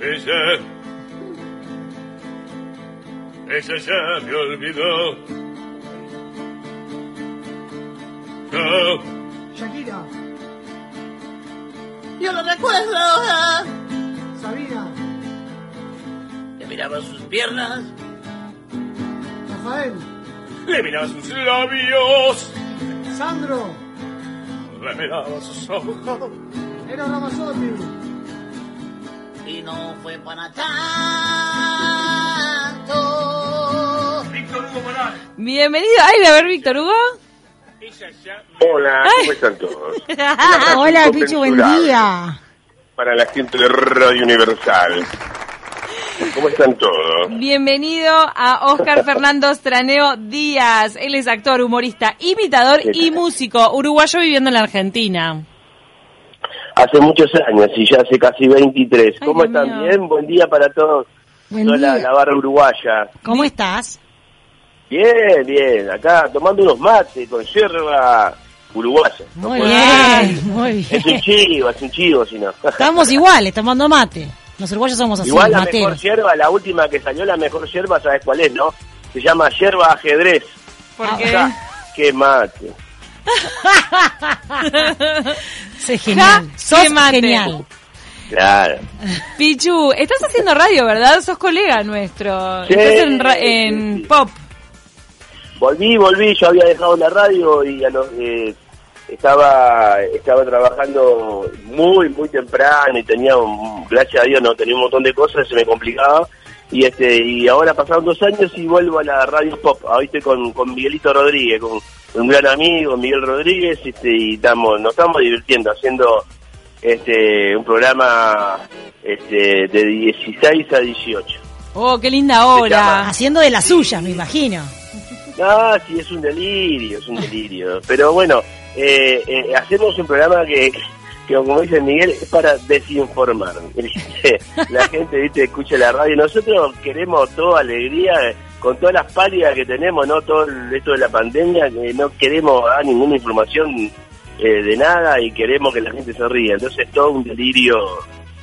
Ella, ella ya me olvidó. No, Shakira, Yo lo recuerdo. ah. Sabina, Le miraba sus piernas. Rafael, le miraba sus labios, Sandro, le miraba sus ojos. Era Ramazzotti, Y no fue para tanto. Víctor Hugo Morales. Bienvenido. Ay, a ver, Víctor Hugo. Hola. ¿cómo están todos? Hola, Pichu, buen día. Para la gente de Radio Universal. ¿Cómo están todos? Bienvenido a Oscar Fernando Straneo Díaz. Él es actor, humorista, imitador ¿Qué y músico, uruguayo viviendo en la Argentina. Hace muchos años y ya hace casi 23. Ay, ¿Cómo Dios están? mío. Bien, buen día para todos. Buen Toda la, día. la barra uruguaya. ¿Cómo estás? Bien, bien. Acá tomando unos mates con yerba uruguaya. No Muy puedo- bien, muy Es un bien. chivo, es un chivo, si no. Estamos iguales, tomando mate. Los uruguayos somos así, Igual la mejor yerba, la última que salió, la mejor yerba, ¿sabes cuál es, no? Se llama yerba ajedrez. Porque Ah, ¡Qué mate! Sí, genial. Ja, Sos genial. Claro. Pichu, estás haciendo radio, ¿verdad? Sos colega nuestro. Sí, estás en, ra- en sí, sí. pop. Volví, volví, yo había dejado la radio y a los, eh, estaba estaba trabajando muy, muy temprano y tenía, un- gracias a Dios, no tenía un montón de cosas, se me complicaba. Y este y ahora pasaron dos años y vuelvo a la radio pop. Ahora estoy con, con Miguelito Rodríguez, con un gran amigo, Miguel Rodríguez, este, y estamos, nos estamos divirtiendo haciendo este un programa este, de 16 a 18. Oh, qué linda hora. Haciendo de las suyas, me imagino. No, sí, es un delirio, es un delirio. Pero bueno, eh, eh, hacemos un programa que, que, como dice Miguel, es para desinformar. La gente, viste, escucha la radio. Nosotros queremos toda alegría, con todas las pálidas que tenemos, no todo el- esto de la pandemia, que no queremos dar ninguna información eh, de nada y queremos que la gente se ría. Entonces es todo un delirio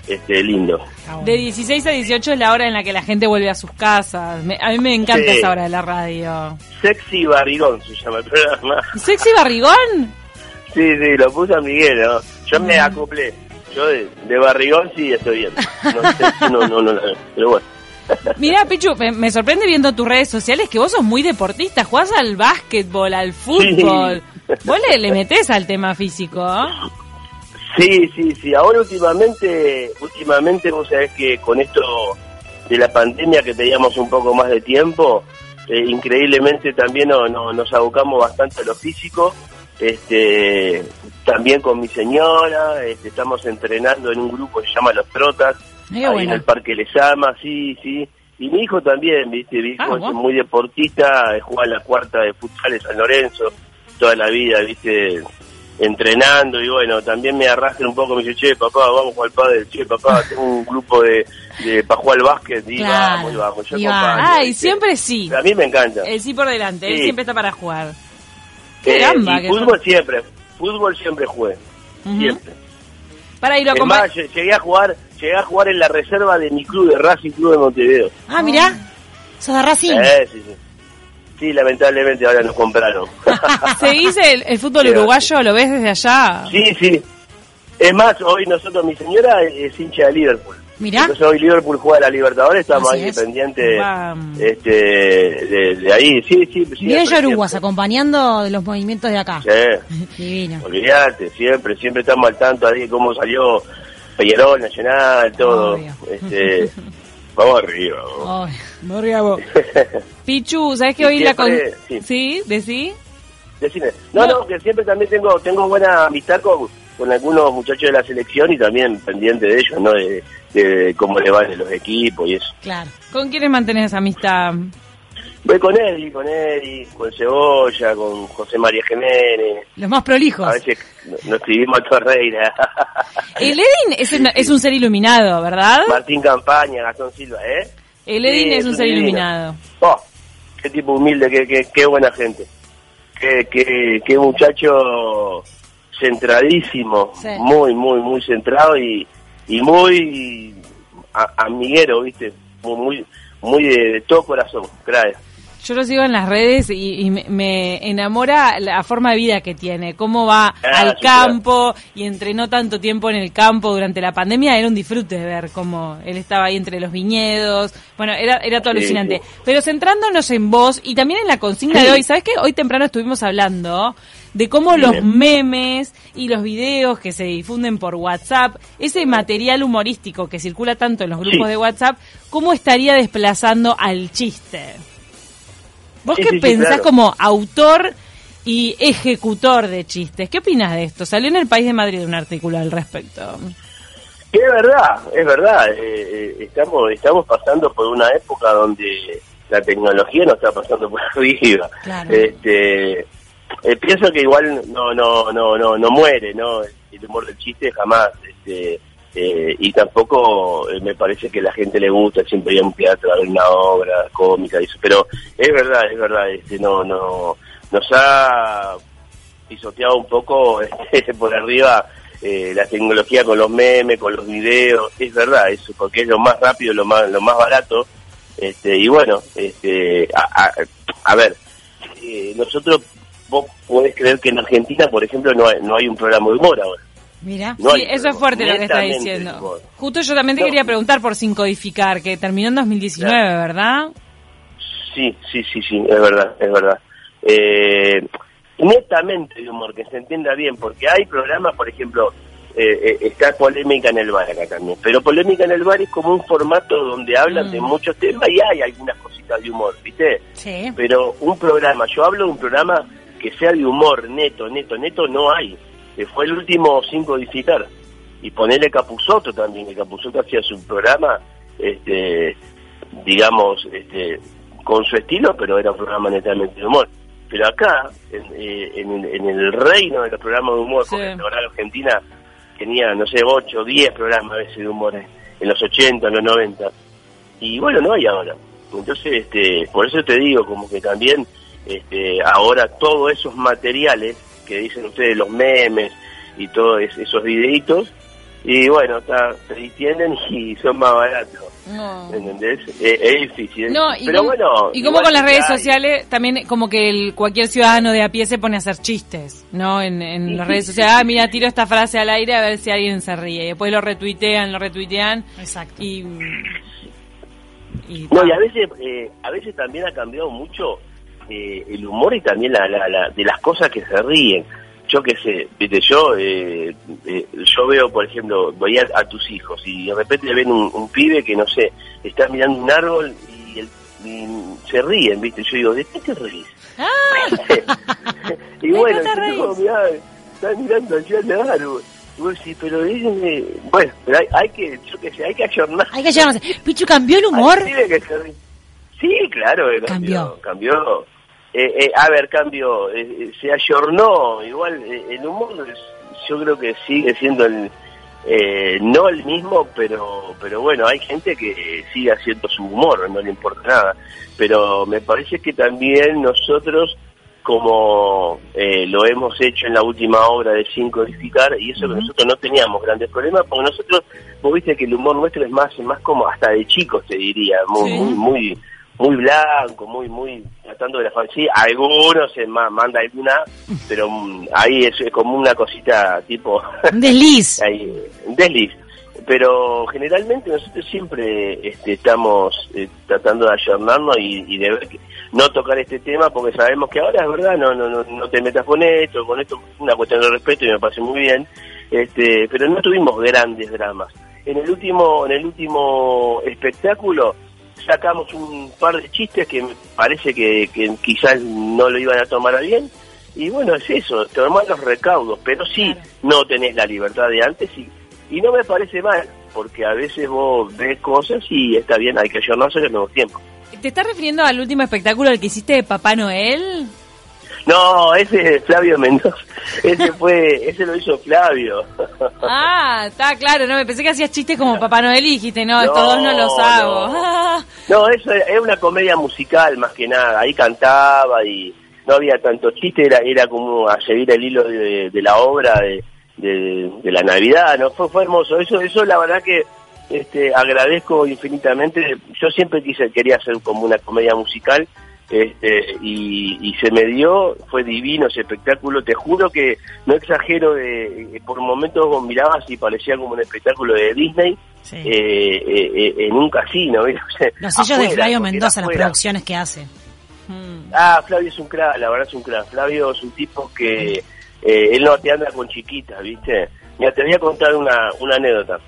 este lindo. De 16 a 18 es la hora en la que la gente vuelve a sus casas. Me- a mí me encanta Sí. esa hora de la radio. Sexy Barrigón se llama el programa. ¿Sexy barrigón? Sí, sí, lo puso a Miguel, ¿no? Yo me acoplé. Yo de, de barrigón sí estoy bien. No sé si no, no, no, pero bueno. Mira, Pichu, me, me sorprende viendo tus redes sociales que vos sos muy deportista, jugás al básquetbol, al fútbol. Vos le, le metés al tema físico. Sí, sí, sí. Ahora últimamente, últimamente vos sabés que con esto de la pandemia que teníamos un poco más de tiempo, eh, increíblemente también no, no- nos abocamos bastante a lo físico. Este, también con mi señora, este, estamos entrenando en un grupo que se llama Los Trotas, ahí bueno. en el Parque Lesama, sí, sí. Y mi hijo también, viste, mi hijo Ah, es muy deportista, juega en la cuarta de futsal de San Lorenzo, toda la vida, viste, entrenando y bueno, también me arrastra un poco, me dice, che, papá, vamos a jugar al padre, che, papá, tengo un grupo de, de para jugar al básquet, y Claro, vamos, y vamos, yo y acompaño, Ay, ¿viste? siempre sí. A mí me encanta. El sí por delante, él siempre está para jugar. Eh, y que fútbol siempre, fútbol siempre jugué, siempre. Para ir a acompañar. llegué a jugar, llegué a jugar en la reserva de mi club, de Racing Club de Montevideo. Ah, mirá. Sos de Racing. Eh, sí, sí. Sí, lamentablemente ahora nos compraron. ¿Seguís el, el fútbol Sí, uruguayo? ¿Lo ves desde allá? sí, sí. Es más, hoy nosotros, mi señora es hincha de Liverpool. Mirá. Entonces hoy Liverpool juega a la Libertadores, estamos Así ahí es. pendientes este, de, de ahí. Sí, sí, siempre. Bien Yoruguas, siempre. acompañando los movimientos de acá. Sí, Divino. olvídate, siempre, siempre estamos al tanto ahí de cómo salió Peñarol, Nacional, todo. Obvio. Este, vamos arriba. vamos. Ay, Pichu, ¿sabes que hoy la con... sí. ¿Sí? ¿Decí? Decime. No, no, que siempre también tengo tengo buena amistad con, con algunos muchachos de la selección y también pendiente de ellos, ¿no? De, de cómo le van los equipos y eso. claro. ¿Con quiénes mantenés amistad? Voy con Eri, con Eri, con Cebolla, con José María Jiménez. Los más prolijos. A veces no- nos escribimos a Torreira. El Edin es un, es un ser iluminado, ¿verdad? Martín Campaña, Gastón Silva, ¿eh? El Edin es un es ser divino. iluminado. Oh, qué tipo humilde, qué, qué, qué buena gente. Qué, qué, qué muchacho centradísimo, Sí. muy, muy, muy centrado y, y muy amiguero, ¿viste? Muy, muy, muy de, de todo corazón, gracias. Yo lo sigo en las redes y, y me, me enamora la forma de vida que tiene, cómo va Ah, al sí, campo y entrenó tanto tiempo en el campo durante la pandemia, era un disfrute de ver cómo él estaba ahí entre los viñedos, bueno, era, era todo Sí, alucinante. sí. Pero centrándonos en vos y también en la consigna de hoy, ¿sabes qué? Hoy temprano estuvimos hablando de cómo los memes y los videos que se difunden por WhatsApp, ese material humorístico que circula tanto en los grupos de WhatsApp, ¿cómo estaría desplazando al chiste? Vos Sí, qué sí, pensás claro. como autor y ejecutor de chistes? ¿Qué opinas de esto? Salió en el País de Madrid un artículo al respecto. Que es verdad, es verdad. eh, eh, estamos estamos pasando por una época donde la tecnología nos está pasando por arriba. Claro. Este, eh, pienso que igual no no no no no muere, no el humor del chiste jamás. Este, eh, y tampoco eh, me parece que la gente le gusta siempre ir a un teatro a ver una obra cómica y eso. Pero es verdad, es verdad. Este, no no nos ha pisoteado un poco este, por arriba eh, la tecnología con los memes, con los videos, es verdad eso, porque es lo más rápido, lo más lo más barato, este y bueno, este a, a- a ver, eh, nosotros vos podés creer que en Argentina, por ejemplo, no hay, no hay un programa de humor ahora. Mira. No sí, eso es fuerte lo que está diciendo. Justo yo también te No. quería preguntar por Sin Codificar, que terminó en 2019, Claro. ¿verdad? Sí, sí, sí, sí, es verdad, es verdad. Eh, netamente de humor, que se entienda bien, porque hay programas, por ejemplo, eh, eh, está Polémica en el Bar acá también, pero Polémica en el Bar es como un formato donde hablan Mm. de muchos temas y hay algunas cositas de humor, ¿viste? Sí. Pero un programa, yo hablo de un programa que sea de humor neto, neto, neto, no hay. Eh, fue el último sin codificar. Y ponerle Capuzoto también, que Capuzoto hacía su programa, este, digamos, este, con su estilo, pero era un programa netamente de humor. Pero acá, en, eh, en, en el reino de los programas de humor, Sí. porque ahora Argentina tenía, no sé, 8 o 10 programas a veces de humor en, en los 80, en los 90. Y bueno, no hay ahora. Entonces, este, por eso te digo, como que también este, ahora todos esos materiales que dicen ustedes, los memes y todos es- esos videitos, y bueno, está, se distienden y son más baratos. No. ¿Entendés? Eh, es difícil. No, y pero como, bueno. y como con las redes hay. sociales, también como que el, cualquier ciudadano de a pie se pone a hacer chistes, ¿no? En, en las redes sociales, ah, mira, tiro esta frase al aire a ver si alguien se ríe. Y después lo retuitean, lo retuitean Exacto. y... y No, ta. y a veces, eh, a veces también ha cambiado mucho eh, el humor y también la, la, la- de las cosas que se ríen. Yo qué sé, viste, yo eh, eh, yo veo, por ejemplo, voy a, a tus hijos y de repente ven un, un pibe que, no sé, está mirando un árbol y, el- y se ríen, viste. Yo digo, ¿de qué te ríes? y ¿De bueno, no, mirá, está mirando allá al árbol. Y decís, pero es, eh, bueno, pero hay, hay que, yo qué sé, hay que ayornar. Hay que llevarnos. Pichu, ¿cambió el humor? Que. Sí, claro que cambió. Cambió. Eh, eh, a ver, cambio, eh, eh, se ayornó. Igual eh, el humor, es- yo creo que sigue siendo el, eh, no el mismo, pero, pero bueno, hay gente que sigue haciendo su humor, no le importa nada. Pero me parece que también nosotros, como eh, lo hemos hecho en la última obra de Sin Codificar, y eso que nosotros no teníamos grandes problemas, porque nosotros, vos viste que el humor nuestro es más, más como hasta de chicos, te diría, muy, Sí. muy, muy, muy blanco, muy, muy tratando de la fantasía. Algunos se ma- manda alguna, pero mm, ahí es, es como una cosita tipo desliz. ahí, desliz. Pero generalmente nosotros siempre este, estamos eh, tratando de ayornarnos y, y de ver que, no tocar este tema porque sabemos que ahora es verdad, no, no, no, no te metas con esto, con esto es una cuestión de respeto y me parece muy bien, este, pero no tuvimos grandes dramas. En el último, en el último espectáculo sacamos un par de chistes que me parece que, que quizás no lo iban a tomar a bien y bueno, es eso, tomar los recaudos, pero sí no tenés la libertad de antes y, y no me parece mal, porque a veces vos ves cosas y está bien, hay que ayornarse en los nuevos tiempos. ¿Te estás refiriendo al último espectáculo al que hiciste de Papá Noel? No, ese es Flavio Mendoza, ese fue, ese lo hizo Flavio. Ah, está claro, no, me pensé que hacías chistes como Papá Noel y dijiste, no, No, estos dos no los hago. no. No, eso es una comedia musical más que nada. Ahí cantaba y no había tanto chiste, era, era como a seguir el hilo de, de la obra de, de, de la Navidad, ¿no? Fue, fue hermoso. Eso, eso la verdad que este, agradezco infinitamente. Yo siempre quise, quería hacer como una comedia musical este, y, y se me dio, fue divino ese espectáculo. Te juro que no exagero, de, por momentos vos mirabas y parecía como un espectáculo de Disney. Sí. eh, eh, eh, en un casino, Los sellos de Flavio Mendoza, las producciones que hace. Mm. Ah, Flavio es un crack, la verdad es un crack. Flavio es un tipo que eh, él no te anda con chiquitas, ¿viste? Mira, te voy a contar una, una anécdota.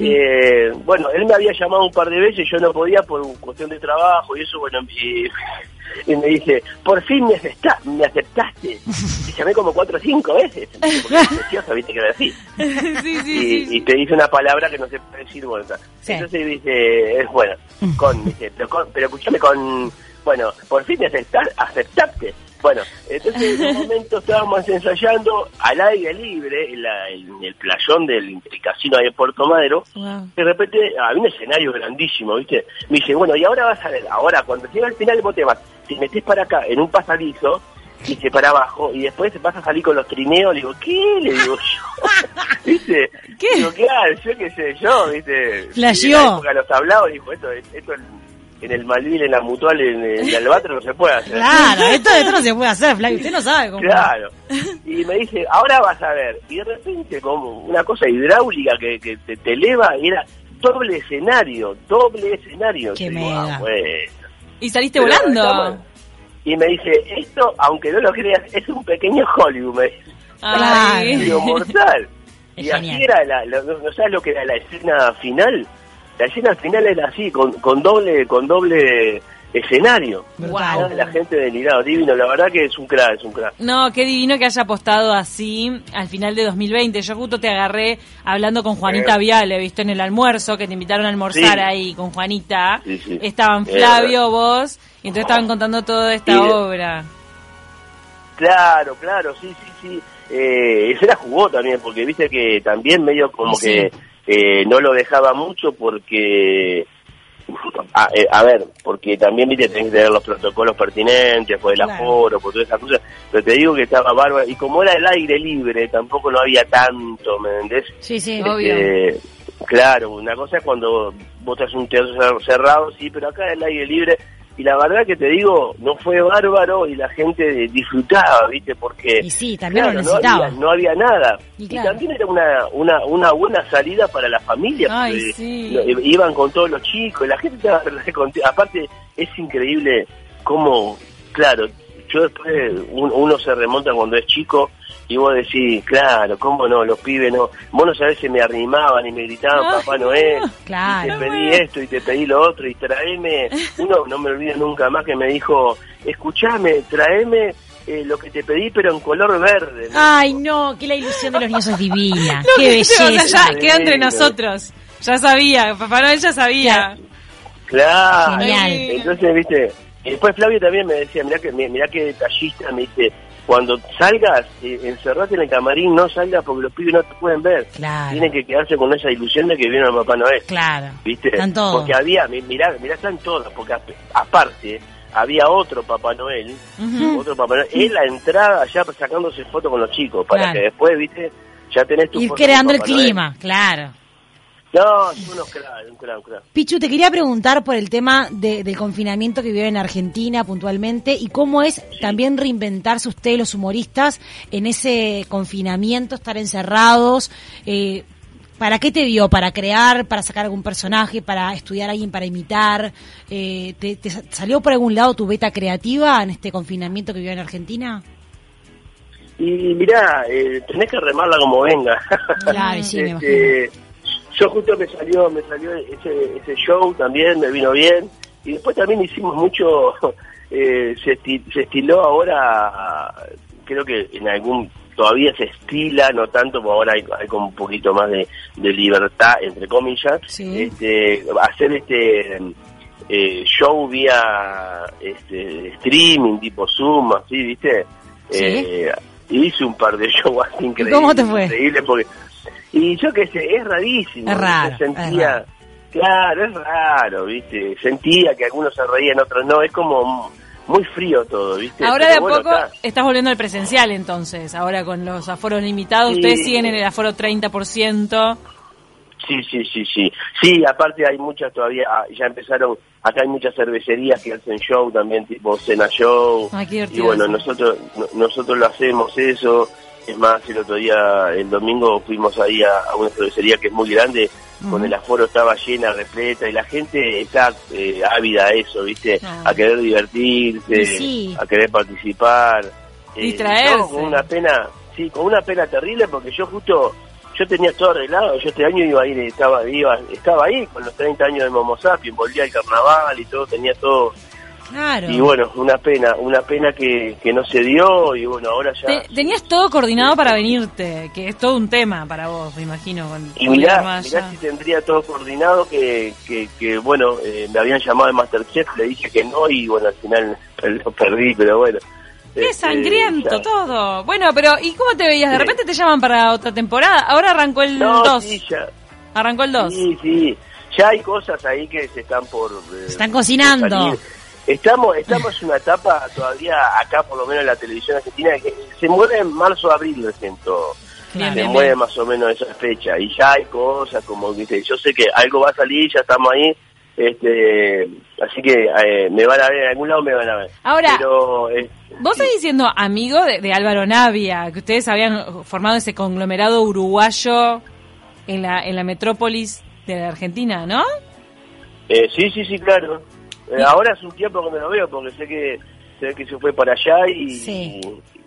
Eh, bueno, él me había llamado un par de veces, yo no podía por cuestión de trabajo y eso, bueno, y, y me dice, por fin me, acepta- me aceptaste. Y llamé como cuatro o cinco veces, porque es preciosa, ¿viste? Que era así. sí, sí, y, y te dice una palabra que no se puede decir bueno entonces dice es bueno con dice pero, con, pero escúchame con bueno por fin aceptar aceptaste bueno entonces en un momento estábamos ensayando al aire libre en, la- en el playón del, casino ahí en Puerto Madero Wow. de repente había un escenario grandísimo, ¿viste? Me dice, bueno, y ahora vas a ver, ahora cuando llega al final vos te vas, te metés para acá en un pasadizo, dice para abajo, y después vas a salir con los trineos, le digo, ¿qué? Le digo yo, ¿viste? ¿Qué? Digo, claro, yo qué sé yo, ¿viste? Flasheó. En la época de los tablados, dijo, esto, esto en, el Malvin, en la Mutual, en el Albatro no se puede hacer. Claro, esto, esto no se puede hacer, Flavio. Usted no sabe cómo. Claro. Y me dice, ahora vas a ver. Y de repente, como una cosa hidráulica que, que te, te eleva, y era doble escenario, doble escenario. Qué Y digo, mega. ah, bueno. Y saliste Pero volando. Y me dice, esto, aunque no lo creas, es un pequeño Hollywood, me dice. Ay. Digo, mortal. Es y así genial. era, la, no, no sabes lo que era la escena final. La escena final era así, con, con doble con doble escenario. La gente delirado, divino, la verdad que es un crack, es un crack. No, qué divino que haya apostado así al final de 2020. Yo justo te agarré hablando con Juanita Eh. Viale, ¿viste? En el almuerzo, que te invitaron a almorzar Sí. ahí con Juanita. Sí, sí. Estaban Es Flavio, vos, y entonces estaban contando toda esta obra. Claro, claro, sí, sí, sí. Eh, ese la jugó también, porque viste que también medio como que eh, no lo dejaba mucho porque... A, eh, a ver, porque también viste tenés que tener los protocolos pertinentes por el Claro. aforo, por todas esas cosas, pero te digo que estaba bárbaro, y como era el aire libre, tampoco no había tanto, ¿me entendés? Sí, sí. Obvio. Este, claro, una cosa es cuando vos estás un teatro cer- cerrado, sí, pero acá el aire libre. Y la verdad que te digo, no fue bárbaro y la gente disfrutaba, ¿viste? Porque Y sí, también lo claro, no, había, no había nada. Y también era una, una, una buena salida para la familia. Ay, sí. lo- iban con todos los chicos, la gente estaba contenta. Aparte, es increíble cómo, claro, yo después, un- uno se remonta cuando es chico y vos decís, claro, cómo no, los pibes no, vos no sabés si me arrimaban y me gritaban Papá Noel, Claro. y te pedí esto y te pedí lo otro y traeme, uno no me olvido nunca más que me dijo, escuchame, traeme eh, lo que te pedí pero en color verde. ¿no? Ay, no, que la ilusión de los niños es divina. No, Qué belleza. allá, queda entre nosotros. Ya sabía, Papá Noel ya sabía. Claro. Genial. Entonces, viste, y después Flavio también me decía, mirá que, mirá que detallista, me dice, cuando salgas, eh, encerrate en el camarín, no salgas porque los pibes no te pueden ver. Claro. Tienen que quedarse con esa ilusión de que vieron a Papá Noel. Claro. ¿Viste? Están todos. Porque había, mi- mirá, mirá, están todos, porque ap- aparte había otro Papá Noel, Ujú. otro Papá Noel, en la entrada ya sacándose fotos con los chicos, para Claro. que después, ¿viste? Ya tenés tu Ir foto creando el Noel. clima, claro. No, son unos crack, un crack, un. Pichu, te quería preguntar por el tema de- del confinamiento que vive en Argentina puntualmente y cómo es también reinventarse ustedes, los humoristas, en ese confinamiento, estar encerrados. Eh, ¿Para qué te dio? ¿Para crear? ¿Para sacar algún personaje? ¿Para estudiar a alguien para imitar? Eh, ¿te, te sa- salió por algún lado tu beta creativa en este confinamiento que vive en Argentina? Y mirá, eh, tenés que remarla como venga. Claro, sí, me Este, yo justo me salió, me salió ese, ese show también, me vino bien. Y después también hicimos mucho, eh, se, esti- se estiló ahora, creo que en algún, todavía se estila, no tanto, porque ahora hay, hay como un poquito más de, de libertad, entre comillas, Sí. este, hacer este eh, show vía este, streaming, tipo Zoom, así, ¿viste? Sí. Eh, hice un par de shows así increíbles. cómo te fue? increíbles porque, y yo qué sé, es rarísimo. Es raro, Sentía, raro. Claro, es raro, ¿viste? Sentía que algunos se reían, otros no. Es como muy frío todo, ¿viste? Ahora Pero de a bueno, poco está. estás volviendo al presencial entonces, ahora con los aforos limitados, Sí. ustedes siguen en el aforo 30%. Sí, sí, sí, sí. Sí, aparte hay muchas todavía, ah, ya empezaron, acá hay muchas cervecerías que hacen show también, tipo Cena Show. Ay, qué y bueno, nosotros no- nosotros lo hacemos eso. Es más, el otro día, el domingo, fuimos ahí a, a una cervecería que es muy grande, con el aforo estaba llena, repleta, y la gente está eh, ávida a eso, ¿viste? A querer divertirse, sí. a querer participar. Eh, Distraerse. yo con una pena, sí, con una pena terrible, porque yo justo, yo tenía todo arreglado, yo este año iba a ir, estaba, iba, estaba ahí con los 30 años de Momo Sapiens, volvía al carnaval y todo, tenía todo, Claro. y bueno, una pena, una pena que, que no se dio, y bueno, ahora ya... Te- tenías todo coordinado para venirte, que es todo un tema para vos, me imagino. Con, Y mirá, mirá si tendría todo coordinado, que, que, que bueno, eh, me habían llamado de Masterchef, le dije que no, y bueno, al final lo perdí, pero bueno. Qué Este, sangriento todo. Bueno, pero ¿y cómo te veías? De repente te llaman para otra temporada. Ahora arrancó el No, 2. sí, ya, Arrancó el 2. Sí, sí. Ya hay cosas ahí que se están por... eh, Se están cocinando. por. Estamos, estamos en una etapa todavía acá, por lo menos en la televisión argentina, que se mueve en marzo, abril recién todo. Bien, se bien, mueve bien. más o menos esa fecha. Y ya hay cosas como, viste, yo sé que algo va a salir, ya estamos ahí. Este, así que eh, me van a ver, en algún lado me van a ver. Ahora, Pero, eh, Vos seguís siendo amigo de, de Álvaro Navia, que ustedes habían formado ese conglomerado uruguayo en la, en la metrópolis de la Argentina, ¿no? Eh, sí, sí, sí, claro. Eh, ahora es un tiempo que no lo veo porque sé que sé que se fue para allá y, Sí.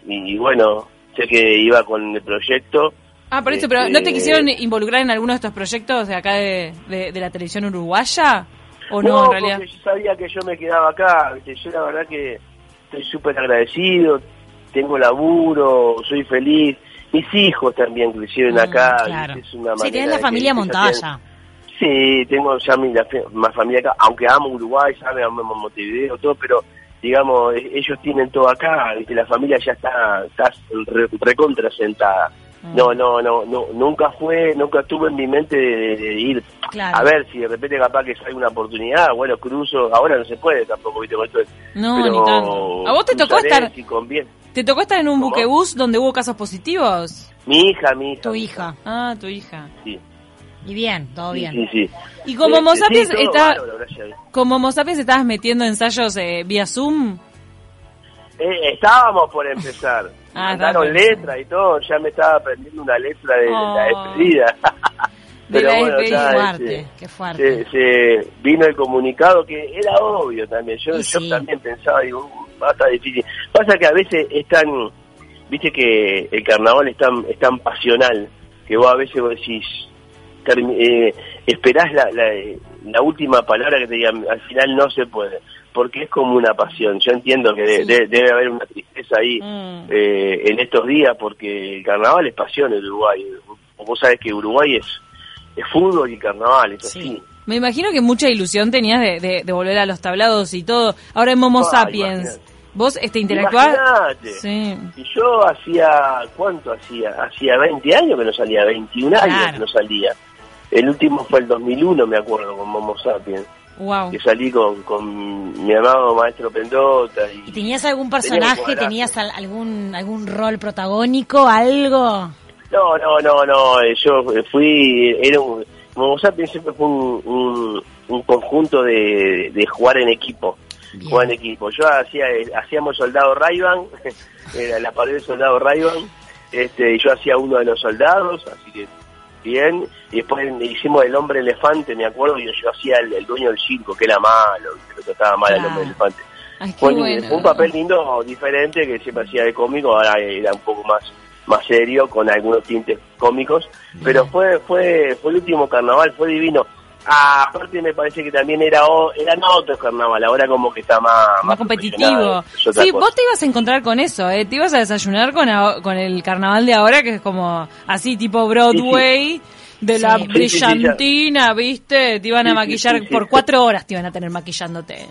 y, y bueno, sé que iba con el proyecto. Ah, por eso, pero ¿no te Este, quisieron involucrar en alguno de estos proyectos de acá de, de- de la televisión uruguaya? ¿O no, en realidad? porque yo sabía que yo me quedaba acá. ¿viste? Yo la verdad que estoy súper agradecido, tengo laburo, soy feliz. Mis hijos también crecieron Mm, acá. claro. Es una Sí, tenés la familia montada ya. Sí, tengo ya mi, la más familia acá, aunque amo Uruguay, sabe, amo Montevideo, todo, pero digamos, e- ellos tienen todo acá, ¿viste? la familia ya está, está re- recontra sentada. Mm. No, no, no, no, nunca fue, nunca tuve en mi mente de, de ir Claro. a ver si de repente capaz que sale una oportunidad, bueno, cruzo, ahora no se puede tampoco, viste, con esto de- No, pero ni tanto. ¿A vos te tocó estar, si te tocó estar en un ¿Cómo? buquebús donde hubo casos positivos? Mi hija, mi hija. Tu hija. Ah, tu hija. Sí, Y bien, todo bien. sí, sí. Y como Eh, Homo sí, sapiens está-. Como Homo sapiens estabas metiendo ensayos eh, vía Zoom. Eh, estábamos por empezar. Ah, Mandaron está bien. letra y todo. Ya me estaba aprendiendo una letra de, de Oh. la despedida. De la despedida. Qué ya, fuerte, este, qué fuerte. se, vino el comunicado que era obvio también. Yo, yo también pensaba, digo, "Uh, va a estar difícil. Pasa que a veces es tan, viste que el carnaval es tan, es tan pasional que vos a veces vos decís, eh, esperás la, la, la última palabra que te digan, al final no se puede, porque es como una pasión. Yo entiendo que de- Sí. de- debe haber una tristeza ahí Mm. eh, en estos días, porque el carnaval es pasión en Uruguay. Vos sabés que Uruguay es, es fútbol y carnaval, es Sí. así. Me imagino que mucha ilusión tenías de, de- de volver a los tablados y todo. Ahora en Momo Ah, Sapiens, imagínate. vos este interactuás. Sí. Y yo hacía, ¿cuánto hacía? Hacía 20 años que no salía, 21 años que no salía. El último fue el 2001, me acuerdo, con Momo Sapiens, Wow. que salí con, con mi amado maestro Pendota. ¿Y Y, tenías algún personaje? ¿Tenías al- algún algún rol protagónico? ¿Algo? No, no, no, no, eh, yo fui, era un, Momo Sapiens siempre fue un, un, un conjunto de, de jugar en equipo. Bien. jugar en equipo. Yo hacía, hacíamos soldado Rayban, era la pared de soldado Rayban, este, y yo hacía uno de los soldados, así que bien, y después hicimos el hombre elefante, me acuerdo, y yo hacía el, el dueño del circo, que era malo, que lo trataba mal al Claro. hombre elefante. Ay, qué Fue, bueno. fue un papel lindo, diferente, que siempre hacía de cómico, ahora era un poco más más serio, con algunos tintes cómicos, pero fue fue fue el último carnaval, fue divino. Ah, aparte me parece que también era o- eran otros carnaval, ahora como que está más, Más competitivo. Sí, cosa. vos te ibas a encontrar con eso, ¿eh? Te ibas a desayunar con, con el carnaval de ahora, que es como así tipo Broadway, de la Sí. Sí, brillantina, ¿viste? Te iban a maquillar por cuatro horas, te iban a tener maquillándote.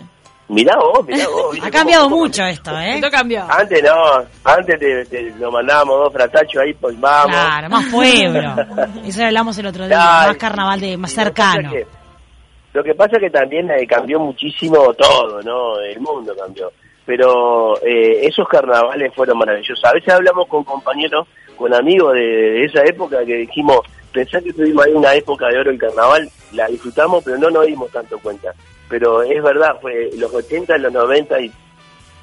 Mirá vos, mirá vos. ¿viste Ha cambiado cómo- mucho esto, ¿eh? Esto cambió. Antes no, antes te, te- lo mandábamos dos fratachos ahí, pues vamos. Claro, más pueblo. Eso lo hablamos el otro día, Ay, más carnaval de más cercano. que- Lo que pasa es que también eh, cambió muchísimo todo, ¿no? El mundo cambió. Pero eh, esos carnavales fueron maravillosos. A veces hablamos con compañeros, con amigos de, de esa época que dijimos, pensá que tuvimos ahí una época de oro en carnaval, la disfrutamos, pero no nos dimos tanto cuenta. Pero es verdad, fue los 80, los 90 y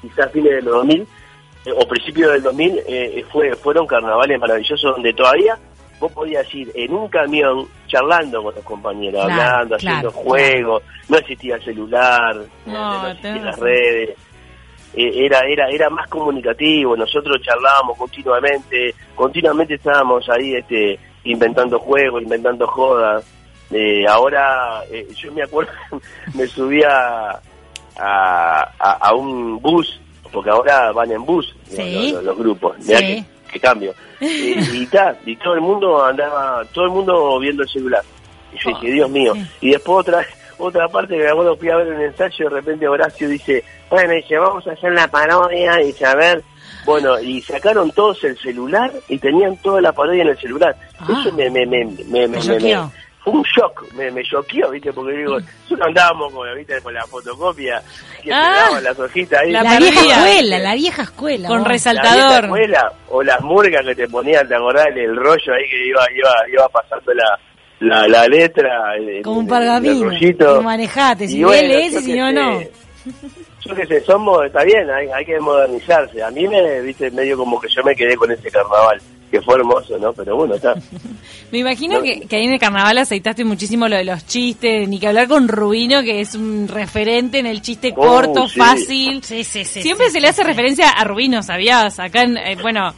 quizás fines de los 2000, eh, o principios del 2000, eh, fue, fueron carnavales maravillosos donde todavía vos podías ir en un camión charlando con los compañeros, Claro, hablando, claro, haciendo juegos, no existía el celular, No, no, no existían las redes. Eh, era era era más comunicativo nosotros charlábamos continuamente continuamente estábamos ahí este inventando juegos inventando jodas Eh, ahora eh, yo me acuerdo me subí a, a, a- un bus porque ahora van en bus los- Sí. los, los grupos Mirá Sí. que, que cambio Eh, y ta, y todo el mundo andaba todo el mundo viendo el celular y yo dije Dios mío y después otra otra parte que me acuerdo fui a ver un ensayo de repente Horacio dice bueno dice vamos a hacer la parodia y dice a ver bueno y sacaron todos el celular y tenían toda la parodia en el celular Ah. eso me me me me, me- me-. Fue un shock, me, me choqueó, ¿viste? Porque digo, nosotros andábamos con, ¿viste? con la fotocopia, que Ah, pegaban las hojitas ahí. la La, vieja escuela, la vieja escuela. Con vos. La vieja resaltador. escuela, o las murgas que te ponían, ¿te acordás? El, el rollo ahí que iba iba iba pasando la, la, la letra. el- Como un el- el pergamino. Y manejate, si bueno, lee, lees y si no, no. Yo qué sé, somos, está bien, hay, hay que modernizarse. A mí me, viste, medio como que yo me quedé con ese carnaval, que fue hermoso, ¿no? Pero bueno, está. Me imagino No. que, que ahí en el carnaval aceitaste muchísimo lo de los chistes, ni que hablar con Rubino, que es un referente en el chiste Oh, corto, sí. fácil. Sí, sí, sí. Siempre sí, se le hace sí. referencia a Rubino, ¿sabías? Acá, en, eh, bueno,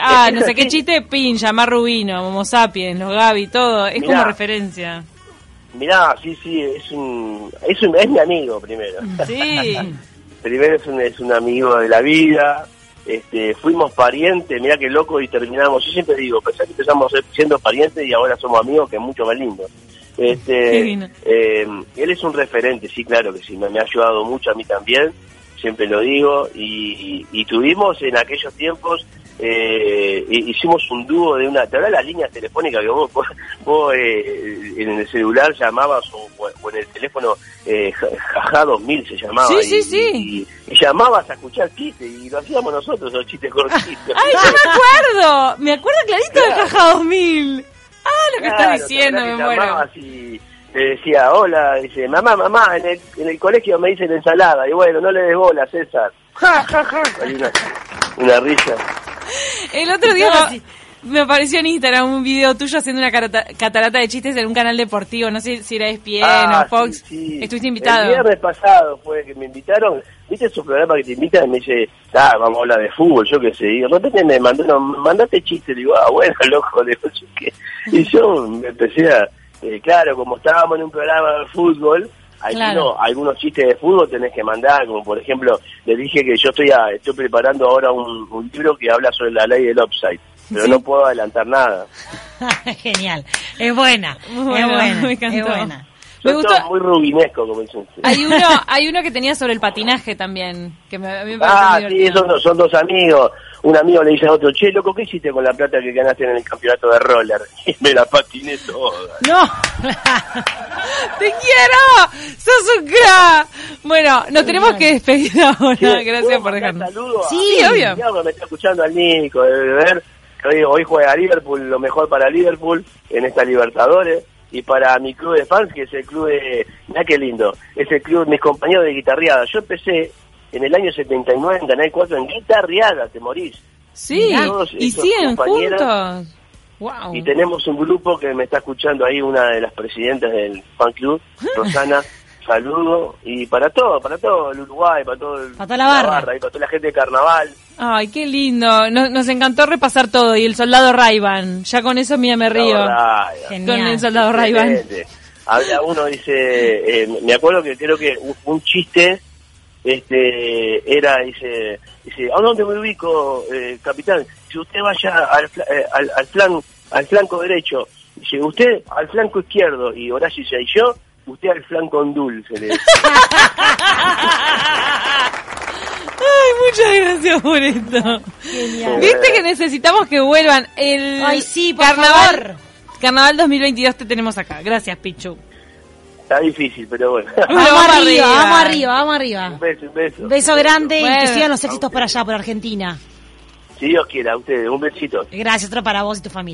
ah, no sé qué chiste, pin, llamar Rubino, Homo sapiens, los Gaby, todo, es Mirá. como referencia. Mirá, sí, sí, es un, es un, es mi amigo primero. Sí. primero es un, es un amigo de la vida, este, fuimos parientes, mirá qué loco y terminamos, yo siempre digo, pensá que empezamos siendo parientes y ahora somos amigos, que es mucho más lindo. Este, eh, él es un referente, sí, claro que sí, me, me ha ayudado mucho a mí también, siempre lo digo, y, y- y tuvimos en aquellos tiempos, eh, hi- hicimos un dúo de una, ¿te acuerdas las líneas telefónicas que vos, vos, eh, en el celular llamabas o, o en el teléfono, eh, ja- Jaja 2000 se llamaba? Sí, y- sí, sí. Y, y llamabas a escuchar chistes y lo hacíamos nosotros, los chistes cortitos. ¡Ay, yo me acuerdo! Me acuerdo clarito de Caja 2000. Ah, lo que Claro, estás diciendo, ¿te me muero. y te decía, hola, dice, mamá, mamá, en el, en el colegio me dicen ensalada, y bueno, no le des bola, César. Ja, ja, ja. Hay una, una risa. El otro día me, apareció en Instagram un video tuyo haciendo una catarata de chistes en un canal deportivo. No sé si era ESPN Ah, o Fox. sí, sí. Estuviste invitado. El viernes pasado fue que me invitaron. ¿Viste esos programas que te invitan y me dice, ah, vamos a hablar de fútbol, yo qué sé? Y de repente me mandaron, mandate chiste. Le digo, ah, bueno, loco, le digo, yo qué. Y yo me empecé a, eh, claro, como estábamos en un programa de fútbol, Claro. algunos chistes de fútbol tenés que mandar, como por ejemplo, le dije que yo estoy a- estoy preparando ahora un, un libro que habla sobre la ley del offside, pero Sí. no puedo adelantar nada. Genial. Es buena. Bueno, es buena. me encantó. Es buena. Me gustó. muy rubinesco, como dicen ustedes. Hay uno, hay uno que tenía sobre el patinaje también, que me, a mí me Ah, sí, son, son dos amigos. Un amigo le dice a otro, che, loco, ¿qué hiciste con la plata que ganaste en el campeonato de roller? Y me la patiné toda. No. ¡Te quiero! ¡Sos un crack! Bueno, nos tenemos que despedir ahora. Gracias ¿puedo por dejarnos. saludos a- Sí, Sí, obvio. Me está escuchando al Nico, de ver. hoy juega Liverpool, lo mejor para Liverpool en esta Libertadores. Y para mi club de fans, que es el club de... Mirá qué lindo. Es el club de mis compañeros de guitarreada. Yo empecé en el año 79 en Canal 4 en guitarreada, te morís. Sí, Todos y siguen compañeros. juntos. Wow. Y tenemos un grupo que me está escuchando ahí, una de las presidentas del fan club, Rosana. Saludo. Y para todo, para todo el Uruguay, para todo el, Para toda la barra. y para toda la gente de carnaval. Ay, qué lindo. Nos, nos encantó repasar todo. Y el soldado Rayban. Ya con eso, mira, me río. Con el soldado Rayban. excelente. Había uno, dice, eh, me acuerdo que creo que un chiste este era, dice, dice, ¿a dónde me ubico, eh, capitán? Si usted vaya al, fla- eh, al, al flan, al flanco derecho, dice, usted al flanco izquierdo, y Horacio dice, y yo, usted al flanco dulce. Le dice. Ay, muchas gracias por esto. Genial. Viste que necesitamos que vuelvan el Ay, sí, por carnaval. favor. Carnaval 2022 te tenemos acá. Gracias, Pichu. Está difícil, pero bueno. Vamos vamos arriba, arriba. vamos arriba, vamos arriba. un beso, un beso. Un beso grande y Bueno. que sigan los éxitos por allá, por Argentina. Si Dios quiera, a ustedes, un besito. Gracias, otro para vos y tu familia.